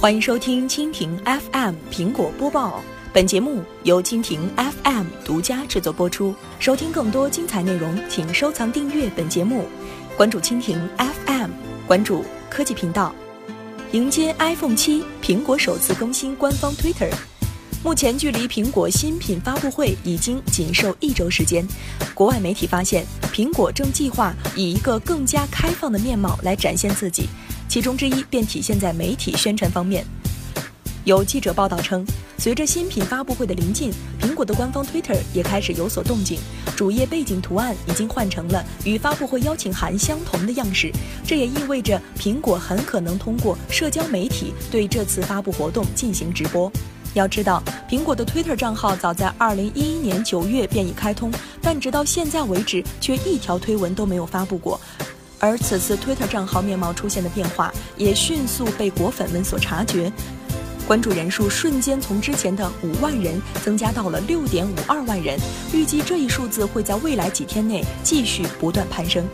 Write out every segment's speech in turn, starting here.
欢迎收听蜻蜓 FM 苹果播报，本节目由蜻蜓 FM 独家制作播出。收听更多精彩内容，请收藏订阅本节目，关注蜻蜓 FM，关注科技频道。迎接 iPhone 七，苹果首次更新官方 Twitter。目前距离苹果新品发布会已经仅剩一周时间，国外媒体发现，苹果正计划以一个更加开放的面貌来展现自己。其中之一便体现在媒体宣传方面。有记者报道称，随着新品发布会的临近，苹果的官方 Twitter 也开始有所动静，主页背景图案已经换成了与发布会邀请函相同的样式。这也意味着苹果很可能通过社交媒体对这次发布活动进行直播。要知道，苹果的 Twitter 账号早在2011年9月便已开通，但直到现在为止却一条推文都没有发布过。而此次 Twitter 账号面貌出现的变化，也迅速被果粉们所察觉，关注人数瞬间从之前的五万人增加到了六点五二万人，预计这一数字会在未来几天内继续不断攀升。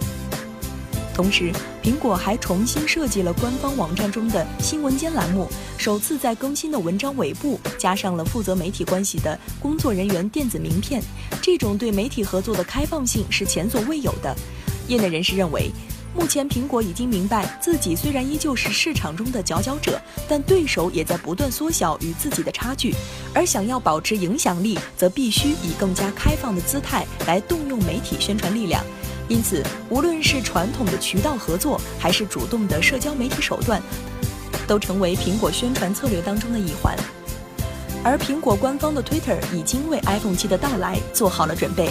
同时，苹果还重新设计了官方网站中的新闻间栏目，首次在更新的文章尾部加上了负责媒体关系的工作人员电子名片，这种对媒体合作的开放性是前所未有的。业内人士认为。目前，苹果已经明白，自己虽然依旧是市场中的佼佼者，但对手也在不断缩小与自己的差距。而想要保持影响力，则必须以更加开放的姿态来动用媒体宣传力量。因此，无论是传统的渠道合作，还是主动的社交媒体手段，都成为苹果宣传策略当中的一环。而苹果官方的 Twitter 已经为 iPhone 七的到来做好了准备。